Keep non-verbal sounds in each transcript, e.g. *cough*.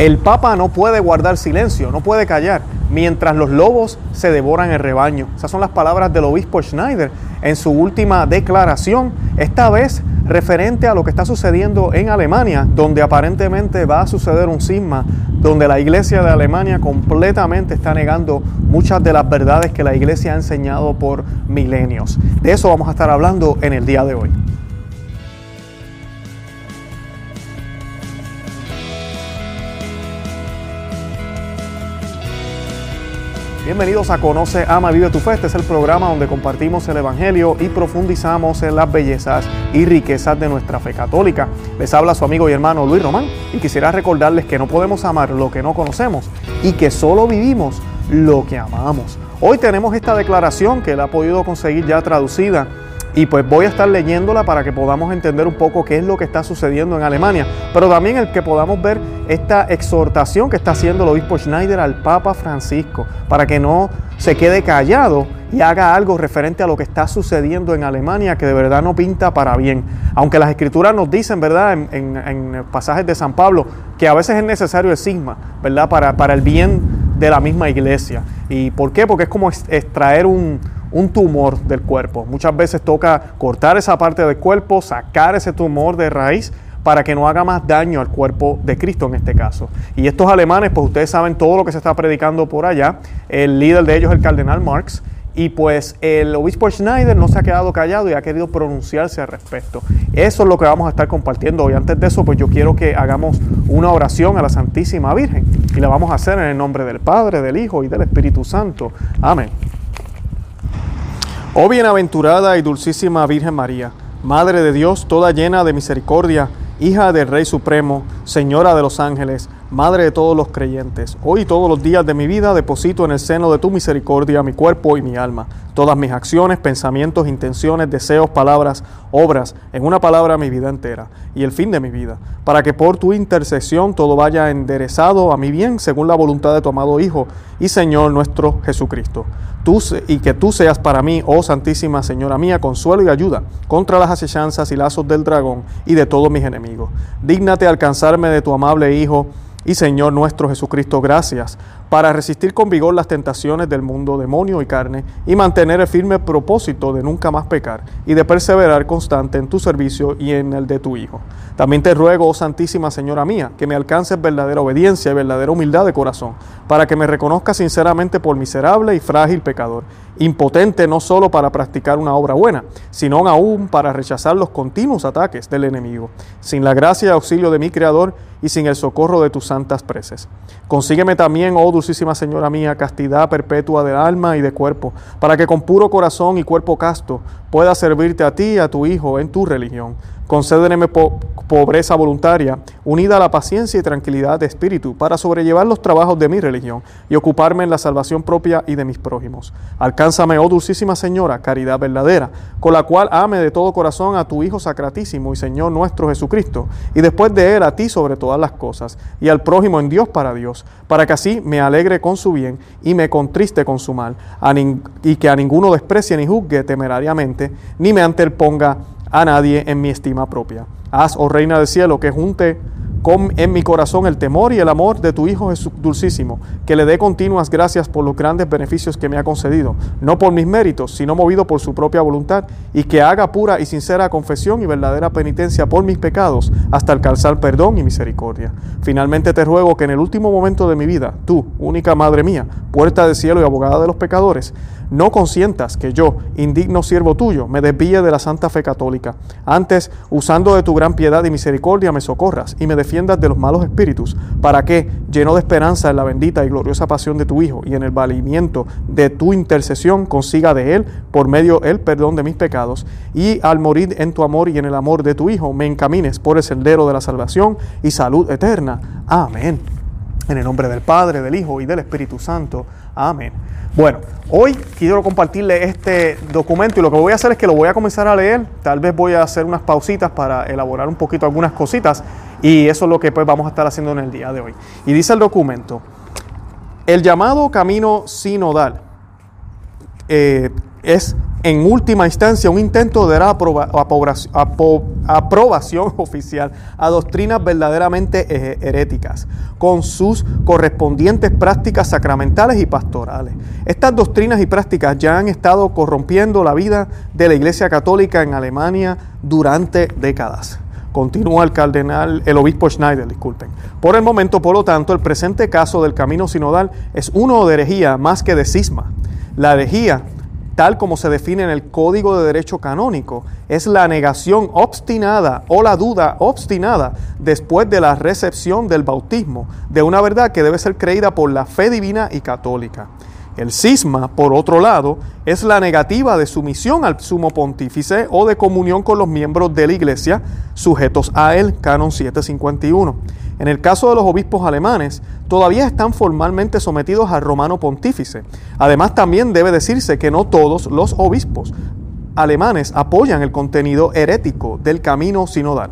El Papa no puede guardar silencio, no puede callar, mientras los lobos se devoran el rebaño. Esas son las palabras del obispo Schneider en su última declaración, esta vez referente a lo que está sucediendo en Alemania, donde aparentemente va a suceder un cisma, donde la iglesia de Alemania completamente está negando muchas de las verdades que la iglesia ha enseñado por milenios. De eso vamos a estar hablando en el día de hoy. Bienvenidos a Conoce, Ama, Vive tu Fe. Este es el programa donde compartimos el Evangelio y profundizamos en las bellezas y riquezas de nuestra fe católica. Les habla su amigo y hermano Luis Román y quisiera recordarles que no podemos amar lo que no conocemos y que solo vivimos lo que amamos. Hoy tenemos esta declaración que él ha podido conseguir ya traducida y pues voy a estar leyéndola para que podamos entender un poco qué es lo que está sucediendo en Alemania, pero también el que podamos ver esta exhortación que está haciendo el obispo Schneider al Papa Francisco, para que no se quede callado y haga algo referente a lo que está sucediendo en Alemania que de verdad no pinta para bien. Aunque las escrituras nos dicen, ¿verdad?, en, pasajes de San Pablo, que a veces es necesario el sigma, ¿verdad?, para, para el bien de la misma iglesia. ¿Y por qué? Porque es como extraer un un tumor del cuerpo. Muchas veces toca cortar esa parte del cuerpo, sacar ese tumor de raíz para que no haga más daño al cuerpo de Cristo en este caso. Y estos alemanes, pues ustedes saben todo lo que se está predicando por allá. El líder de ellos es el cardenal Marx. Y pues el obispo Schneider no se ha quedado callado y ha querido pronunciarse al respecto. Eso es lo que vamos a estar compartiendo hoy. Antes de eso, pues yo quiero que hagamos una oración a la Santísima Virgen. Y la vamos a hacer en el nombre del Padre, del Hijo y del Espíritu Santo. Amén. Oh bienaventurada y dulcísima Virgen María, Madre de Dios, toda llena de misericordia, hija del Rey Supremo, Señora de los ángeles, Madre de todos los creyentes, hoy y todos los días de mi vida deposito en el seno de tu misericordia mi cuerpo y mi alma, todas mis acciones, pensamientos, intenciones, deseos, palabras, obras, en una palabra mi vida entera y el fin de mi vida, para que por tu intercesión todo vaya enderezado a mi bien según la voluntad de tu amado Hijo y Señor nuestro Jesucristo. Tú, y que tú seas para mí, oh Santísima Señora mía, consuelo y ayuda contra las asechanzas y lazos del dragón y de todos mis enemigos. Dígnate alcanzarme de tu amable Hijo, y Señor nuestro Jesucristo, gracias para resistir con vigor las tentaciones del mundo, demonio y carne, y mantener el firme propósito de nunca más pecar y de perseverar constante en tu servicio y en el de tu Hijo. También te ruego, oh Santísima Señora mía, que me alcances verdadera obediencia y verdadera humildad de corazón, para que me reconozca sinceramente por miserable y frágil pecador, impotente no solo para practicar una obra buena, sino aún para rechazar los continuos ataques del enemigo, sin la gracia y auxilio de mi Creador y sin el socorro de tus santas preces. Consígueme también, oh dulcísima Señora mía, castidad perpetua de alma y de cuerpo, para que con puro corazón y cuerpo casto pueda servirte a ti y a tu Hijo en tu religión Concédeme pobreza voluntaria, unida a la paciencia y tranquilidad de espíritu, para sobrellevar los trabajos de mi religión y ocuparme en la salvación propia y de mis prójimos. Alcánzame, oh dulcísima Señora, caridad verdadera, con la cual ame de todo corazón a tu Hijo Sacratísimo y Señor nuestro Jesucristo, y después de Él a ti sobre todas las cosas, y al prójimo en Dios para Dios, para que así me alegre con su bien y me contriste con su mal, y que a ninguno desprecie ni juzgue temerariamente, ni me anteponga a nadie en mi estima propia. Haz, oh Reina del Cielo, que junte con en mi corazón el temor y el amor de tu Hijo Jesús dulcísimo, que le dé continuas gracias por los grandes beneficios que me ha concedido, no por mis méritos, sino movido por su propia voluntad, y que haga pura y sincera confesión y verdadera penitencia por mis pecados, hasta alcanzar perdón y misericordia. Finalmente te ruego que en el último momento de mi vida, tú, única Madre mía, puerta del cielo y abogada de los pecadores, no consientas que yo, indigno siervo tuyo, me desvíe de la santa fe católica. Antes, usando de tu gran piedad y misericordia, me socorras y me defiendas de los malos espíritus, para que, lleno de esperanza en la bendita y gloriosa pasión de tu Hijo y en el valimiento de tu intercesión, consiga de Él, por medio el perdón de mis pecados, y al morir en tu amor y en el amor de tu Hijo, me encamines por el sendero de la salvación y salud eterna. Amén. En el nombre del Padre, del Hijo y del Espíritu Santo. Amén. Bueno, hoy quiero compartirle este documento y lo que voy a hacer es que lo voy a comenzar a leer. Tal vez voy a hacer unas pausitas para elaborar un poquito algunas cositas y eso es lo que pues vamos a estar haciendo en el día de hoy. Y dice el documento, el llamado camino sinodal eh, es en última instancia un intento de dar aprobación *laughs* oficial a doctrinas verdaderamente heréticas, con sus correspondientes prácticas sacramentales y pastorales. Estas doctrinas y prácticas ya han estado corrompiendo la vida de la Iglesia Católica en Alemania durante décadas. Continúa el cardenal, el obispo Schneider, disculpen. Por el momento, por lo tanto, el presente caso del camino sinodal es uno de herejía más que de cisma. La herejía tal como se define en el Código de Derecho Canónico, es la negación obstinada o la duda obstinada después de la recepción del bautismo de una verdad que debe ser creída por la fe divina y católica. El cisma, por otro lado, es la negativa de sumisión al sumo pontífice o de comunión con los miembros de la iglesia sujetos a él, canon 751. En el caso de los obispos alemanes, todavía están formalmente sometidos al romano pontífice. Además, también debe decirse que no todos los obispos alemanes apoyan el contenido herético del camino sinodal.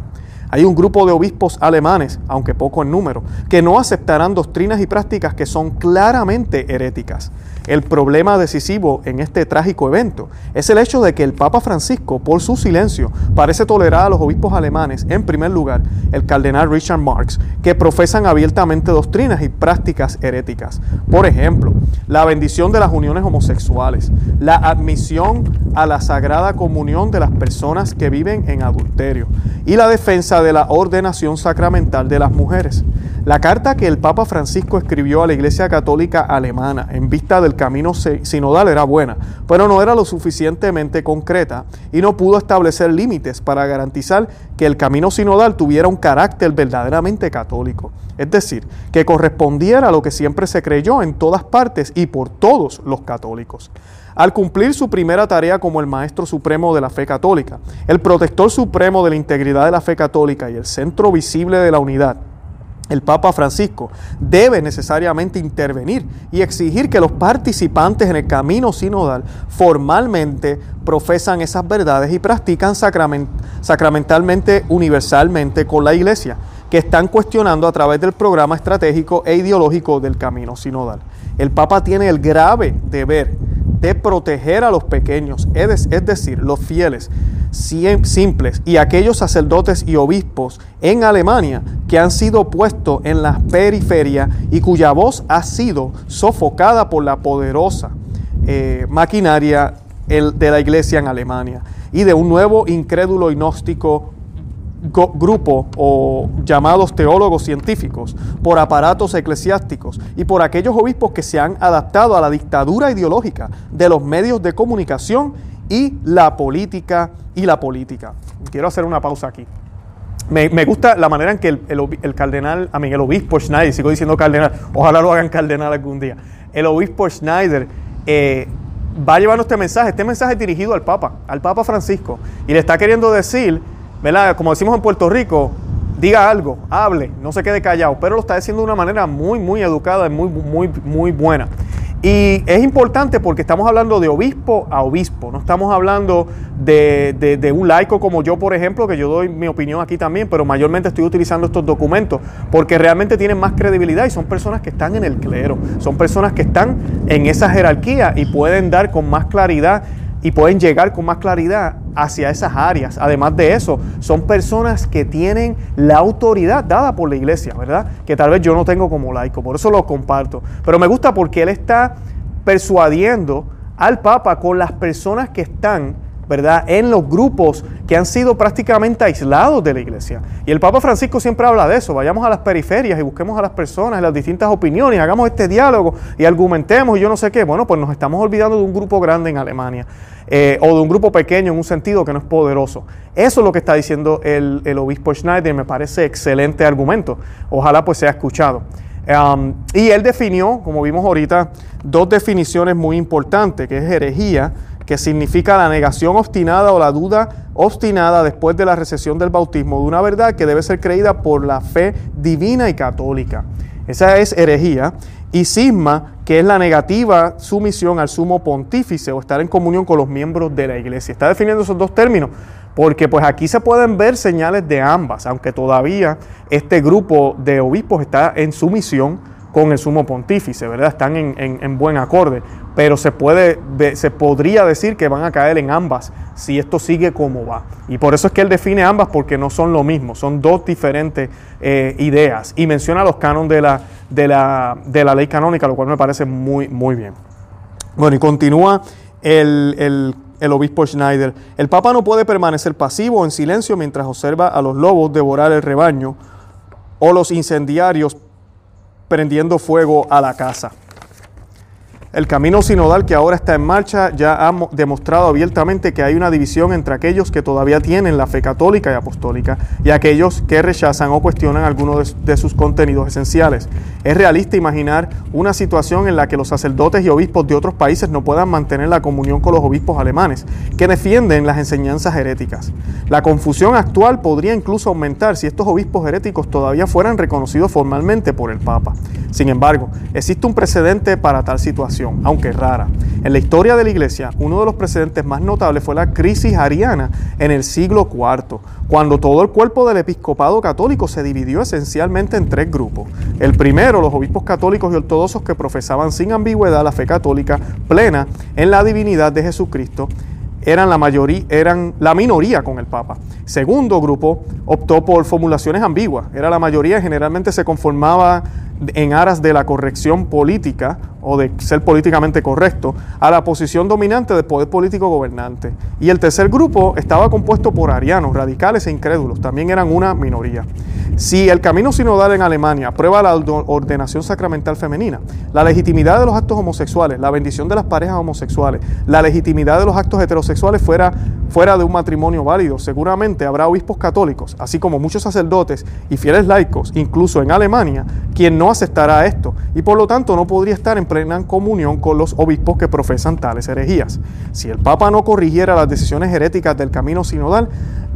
Hay un grupo de obispos alemanes, aunque poco en número, que no aceptarán doctrinas y prácticas que son claramente heréticas. El problema decisivo en este trágico evento es el hecho de que el Papa Francisco, por su silencio, parece tolerar a los obispos alemanes, en primer lugar, el cardenal Richard Marx, que profesan abiertamente doctrinas y prácticas heréticas. Por ejemplo, la bendición de las uniones homosexuales, la admisión a la sagrada comunión de las personas que viven en adulterio y la defensa de la ordenación sacramental de las mujeres. La carta que el Papa Francisco escribió a la Iglesia Católica Alemana en vista del camino sinodal era buena, pero no era lo suficientemente concreta y no pudo establecer límites para garantizar que el camino sinodal tuviera un carácter verdaderamente católico, es decir, que correspondiera a lo que siempre se creyó en todas partes y por todos los católicos. Al cumplir su primera tarea como el Maestro Supremo de la Fe Católica, el Protector Supremo de la Integridad de la Fe Católica y el Centro Visible de la Unidad, el Papa Francisco debe necesariamente intervenir y exigir que los participantes en el camino sinodal formalmente profesan esas verdades y practican sacramentalmente, universalmente con la Iglesia, que están cuestionando a través del programa estratégico e ideológico del camino sinodal. El Papa tiene el grave deber de proteger a los pequeños, es decir, los fieles, simples y aquellos sacerdotes y obispos en Alemania que han sido puestos en la periferia y cuya voz ha sido sofocada por la poderosa eh, maquinaria de la iglesia en Alemania y de un nuevo incrédulo y gnóstico grupo o llamados teólogos científicos, por aparatos eclesiásticos y por aquellos obispos que se han adaptado a la dictadura ideológica de los medios de comunicación y la política y la política. Quiero hacer una pausa aquí. Me, gusta la manera en que el, cardenal, a mí, el obispo Schneider, sigo diciendo cardenal, ojalá lo hagan cardenal algún día, el obispo Schneider eh, va a este mensaje, este mensaje es dirigido al Papa, al Papa Francisco, y le está queriendo decir, ¿verdad? Como decimos en Puerto Rico, diga algo, hable, no se quede callado, pero lo está diciendo de una manera muy, muy educada y muy, muy, muy buena. Y es importante porque estamos hablando de obispo a obispo, no estamos hablando de, un laico como yo, por ejemplo, que yo doy mi opinión aquí también, pero mayormente estoy utilizando estos documentos porque realmente tienen más credibilidad y son personas que están en el clero, son personas que están en esa jerarquía y pueden dar con más claridad y pueden llegar con más claridad hacia esas áreas. Además de eso, son personas que tienen la autoridad dada por la iglesia, ¿verdad? Que tal vez yo no tengo como laico, por eso lo comparto. Pero me gusta porque él está persuadiendo al Papa con las personas que están ¿verdad? En los grupos que han sido prácticamente aislados de la iglesia. Y el Papa Francisco siempre habla de eso. Vayamos a las periferias y busquemos a las personas, las distintas opiniones, hagamos este diálogo y argumentemos y yo no sé qué. Bueno, pues nos estamos olvidando de un grupo grande en Alemania eh, o de un grupo pequeño en un sentido que no es poderoso. Eso es lo que está diciendo el, obispo Schneider. Me parece excelente argumento. Ojalá pues sea escuchado. Y él definió, como vimos ahorita, dos definiciones muy importantes, que es herejía que significa la negación obstinada o la duda obstinada después de la recesión del bautismo de una verdad que debe ser creída por la fe divina y católica. Esa es herejía. Y cisma, que es la negativa sumisión al sumo pontífice o estar en comunión con los miembros de la iglesia. Está definiendo esos dos términos porque pues aquí se pueden ver señales de ambas, aunque todavía este grupo de obispos está en sumisión con el sumo pontífice, ¿verdad? Están en, en buen acorde pero se, puede, se podría decir que van a caer en ambas si esto sigue como va. Y por eso es que él define ambas porque no son lo mismo, son dos diferentes eh, ideas. Y menciona los cánones de la, de, la, de la ley canónica, lo cual me parece muy, muy bien. Bueno, y continúa el, el obispo Schneider. El Papa no puede permanecer pasivo en silencio mientras observa a los lobos devorar el rebaño o los incendiarios prendiendo fuego a la casa. El camino sinodal que ahora está en marcha ya ha demostrado abiertamente que hay una división entre aquellos que todavía tienen la fe católica y apostólica y aquellos que rechazan o cuestionan algunos de sus contenidos esenciales. Es realista imaginar una situación en la que los sacerdotes y obispos de otros países no puedan mantener la comunión con los obispos alemanes, que defienden las enseñanzas heréticas. La confusión actual podría incluso aumentar si estos obispos heréticos todavía fueran reconocidos formalmente por el Papa. Sin embargo, existe un precedente para tal situación aunque rara. En la historia de la Iglesia, uno de los precedentes más notables fue la crisis ariana en el siglo IV, cuando todo el cuerpo del episcopado católico se dividió esencialmente en tres grupos. El primero, los obispos católicos y ortodoxos que profesaban sin ambigüedad la fe católica plena en la divinidad de Jesucristo eran la mayoría, eran la minoría con el Papa. Segundo grupo optó por formulaciones ambiguas. Era la mayoría, generalmente se conformaba en aras de la corrección política o de ser políticamente correcto a la posición dominante del poder político gobernante. Y el tercer grupo estaba compuesto por arianos, radicales e incrédulos, también eran una minoría. Si el camino sinodal en Alemania aprueba la ordenación sacramental femenina, la legitimidad de los actos homosexuales, la bendición de las parejas homosexuales, la legitimidad de los actos heterosexuales fuera, fuera de un matrimonio válido, seguramente habrá obispos católicos, así como muchos sacerdotes y fieles laicos, incluso en Alemania, quien no aceptará esto y por lo tanto no podría estar en plena comunión con los obispos que profesan tales herejías. Si el Papa no corrigiera las decisiones heréticas del camino sinodal,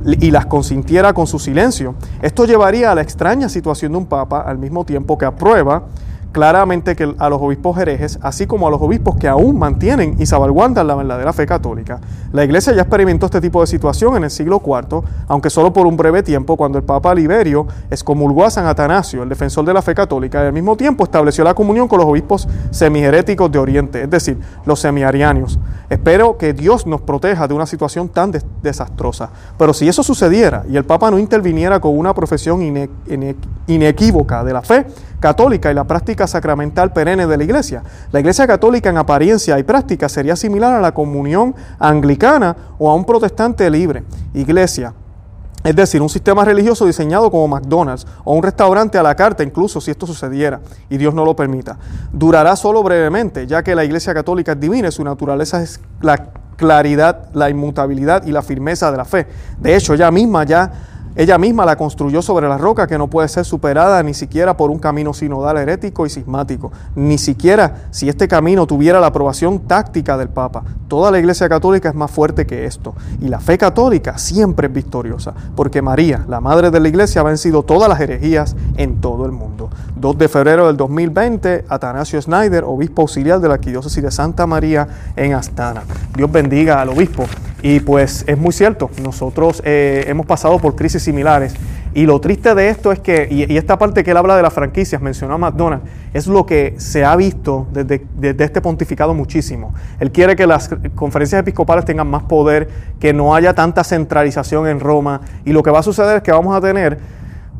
y las consintiera con su silencio. Esto llevaría a la extraña situación de un papa al mismo tiempo que aprueba claramente que a los obispos herejes, así como a los obispos que aún mantienen y salvaguardan la verdadera fe católica. La Iglesia ya experimentó este tipo de situación en el siglo IV, aunque solo por un breve tiempo, cuando el Papa Liberio excomulgó a San Atanasio, el defensor de la fe católica, y al mismo tiempo estableció la comunión con los obispos semiheréticos de Oriente, es decir, los semiarianos. Espero que Dios nos proteja de una situación tan desastrosa. Pero si eso sucediera y el Papa no interviniera con una profesión inequívoca de la fe, católica y la práctica sacramental perenne de la Iglesia. La Iglesia católica en apariencia y práctica sería similar a la comunión anglicana o a un protestante libre. Iglesia, es decir, un sistema religioso diseñado como McDonald's o un restaurante a la carta, incluso si esto sucediera y Dios no lo permita. Durará solo brevemente, ya que la Iglesia Católica es divina y su naturaleza es la claridad, la inmutabilidad y la firmeza de la fe. De hecho, ella misma ya ella misma la construyó sobre la roca que no puede ser superada ni siquiera por un camino sinodal herético y sismático, ni siquiera si este camino tuviera la aprobación táctica del Papa. Toda la Iglesia Católica es más fuerte que esto y la fe católica siempre es victoriosa, porque María, la Madre de la Iglesia, ha vencido todas las herejías en todo el mundo. 2 de febrero del 2020, Atanasio Snyder, obispo auxiliar de la Arquidiócesis de Santa María en Astana. Dios bendiga al obispo. Y pues es muy cierto, nosotros eh, hemos pasado por crisis similares. Y lo triste de esto es que, y, esta parte que él habla de las franquicias, mencionó a McDonald's, es lo que se ha visto desde, desde, este pontificado muchísimo. Él quiere que las conferencias episcopales tengan más poder, que no haya tanta centralización en Roma. Y lo que va a suceder es que vamos a tener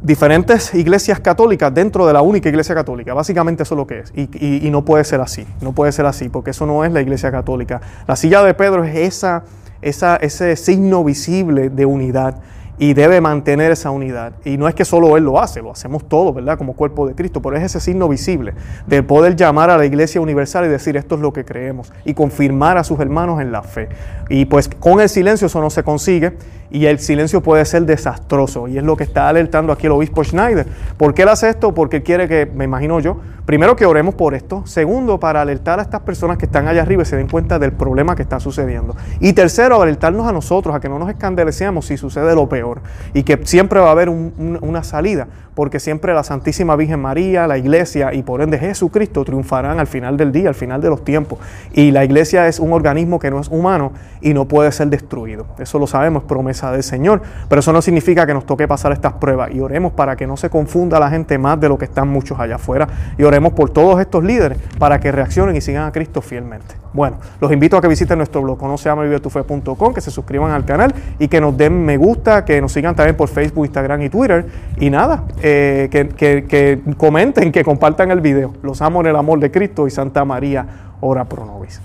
diferentes iglesias católicas dentro de la única iglesia católica. Básicamente eso es lo que es. Y, y no puede ser así. No puede ser así, porque eso no es la iglesia católica. La silla de Pedro es esa ese signo visible de unidad y debe mantener esa unidad. Y no es que solo Él lo hace, lo hacemos todos, ¿verdad? Como cuerpo de Cristo, pero es ese signo visible de poder llamar a la Iglesia Universal y decir esto es lo que creemos y confirmar a sus hermanos en la fe. Y pues con el silencio eso no se consigue y el silencio puede ser desastroso y es lo que está alertando aquí el obispo Schneider. ¿Por qué él hace esto? Porque él quiere que, me imagino yo, primero que oremos por esto, segundo para alertar a estas personas que están allá arriba y se den cuenta del problema que está sucediendo y tercero alertarnos a nosotros a que no nos escandalecemos si sucede lo peor y que siempre va a haber una salida porque siempre la Santísima Virgen María, la Iglesia y por ende Jesucristo triunfarán al final del día, al final de los tiempos. Y la Iglesia es un organismo que no es humano y no puede ser destruido. Eso lo sabemos, promesa del Señor. Pero eso no significa que nos toque pasar estas pruebas. Y oremos para que no se confunda la gente más de lo que están muchos allá afuera. Y oremos por todos estos líderes para que reaccionen y sigan a Cristo fielmente. Bueno, los invito a que visiten nuestro blog, conoceamevivetufe.com, que se suscriban al canal y que nos den me gusta, que nos sigan también por Facebook, Instagram y Twitter. Y nada, eh, que, que comenten, que compartan el video. Los amo en el amor de Cristo y Santa María, ora pro nobis.